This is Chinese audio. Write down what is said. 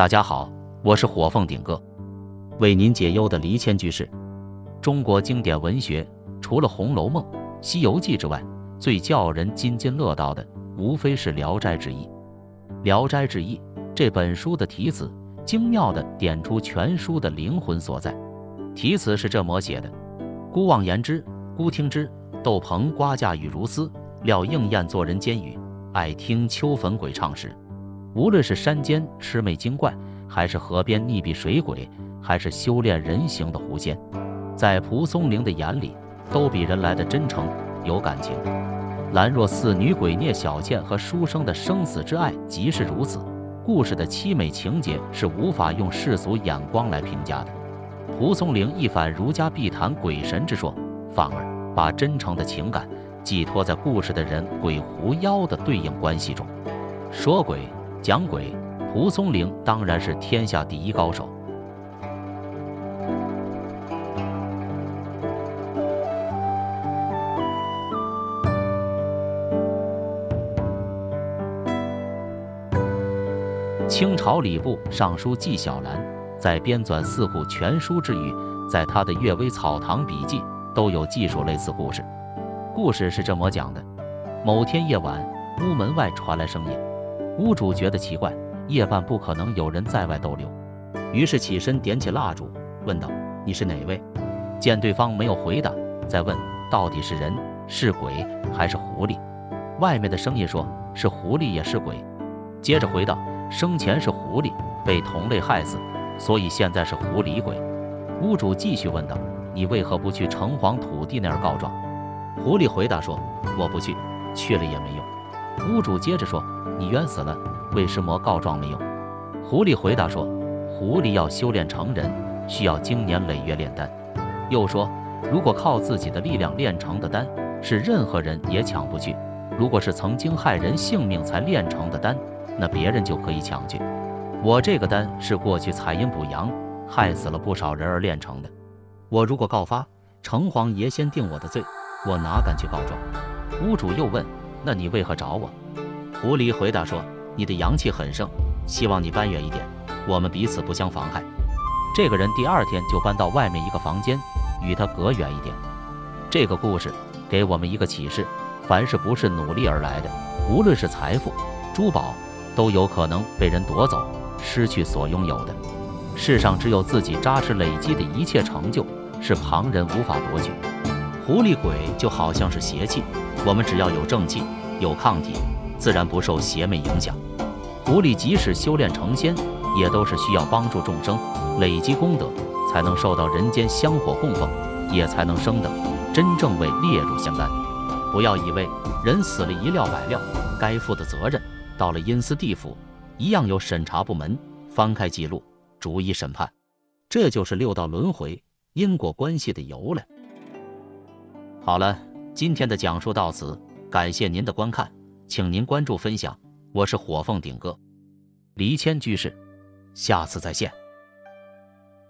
大家好，我是火凤顶哥，为您解忧的离谦居士。中国经典文学除了《红楼梦》《西游记》之外，最叫人津津乐道的，无非是《聊斋志异》。《聊斋志异》这本书的题词，精妙地点出全书的灵魂所在。题词是这么写的：孤妄言之，孤听之。豆棚瓜架雨如丝，料应验作人间语。爱听秋坟鬼唱时，无论是山间魑魅精怪，还是河边溺毙水鬼，还是修炼人形的狐仙，在蒲松龄的眼里，都比人来的真诚有感情。兰若寺女鬼聂小倩和书生的生死之爱，即是如此。故事的凄美情节是无法用世俗眼光来评价的。蒲松龄一反儒家避谈鬼神之说，反而。把真诚的情感寄托在故事的人鬼狐妖的对应关系中，说鬼讲鬼，蒲松龄当然是天下第一高手。清朝礼部尚书纪晓岚在编纂《四库全书》之余，在他的《阅微草堂笔记》。都有记述类似故事。故事是这么讲的：某天夜晚，屋门外传来声音，屋主觉得奇怪，夜半不可能有人在外逗留，于是起身点起蜡烛，问道：“你是哪位？”见对方没有回答，再问：“到底是人是鬼还是狐狸？”外面的声音说：“是狐狸也是鬼。”接着回道：“生前是狐狸，被同类害死，所以现在是狐狸鬼。”屋主继续问道。你为何不去城隍土地那儿告状？狐狸回答说：“我不去，去了也没用。”屋主接着说：“你冤死了，为什么告状没有？”狐狸回答说：“狐狸要修炼成人，需要经年累月炼丹。”又说：“如果靠自己的力量炼成的丹，是任何人也抢不去；如果是曾经害人性命才炼成的丹，那别人就可以抢去。我这个丹是过去采阴补阳，害死了不少人而炼成的。”我如果告发，城隍爷先定我的罪，我哪敢去告状？屋主又问：“那你为何找我？”狐狸回答说：“你的阳气很盛，希望你搬远一点，我们彼此不相妨害。”这个人第二天就搬到外面一个房间，与他隔远一点。这个故事给我们一个启示：凡是不是努力而来的，无论是财富、珠宝，都有可能被人夺走，失去所拥有的。世上只有自己扎实累积的一切成就。是旁人无法夺取。狐狸鬼就好像是邪气，我们只要有正气、有抗体，自然不受邪魅影响。狐狸即使修炼成仙，也都是需要帮助众生、累积功德，才能受到人间香火供奉，也才能升等，真正为列入仙丹。不要以为人死了一了百了，该负的责任到了阴司地府，一样有审查部门翻开记录，逐一审判。这就是六道轮回。因果关系的由来。好了，今天的讲述到此，感谢您的观看，请您关注分享，我是火凤顶哥，离谦居士，下次再见。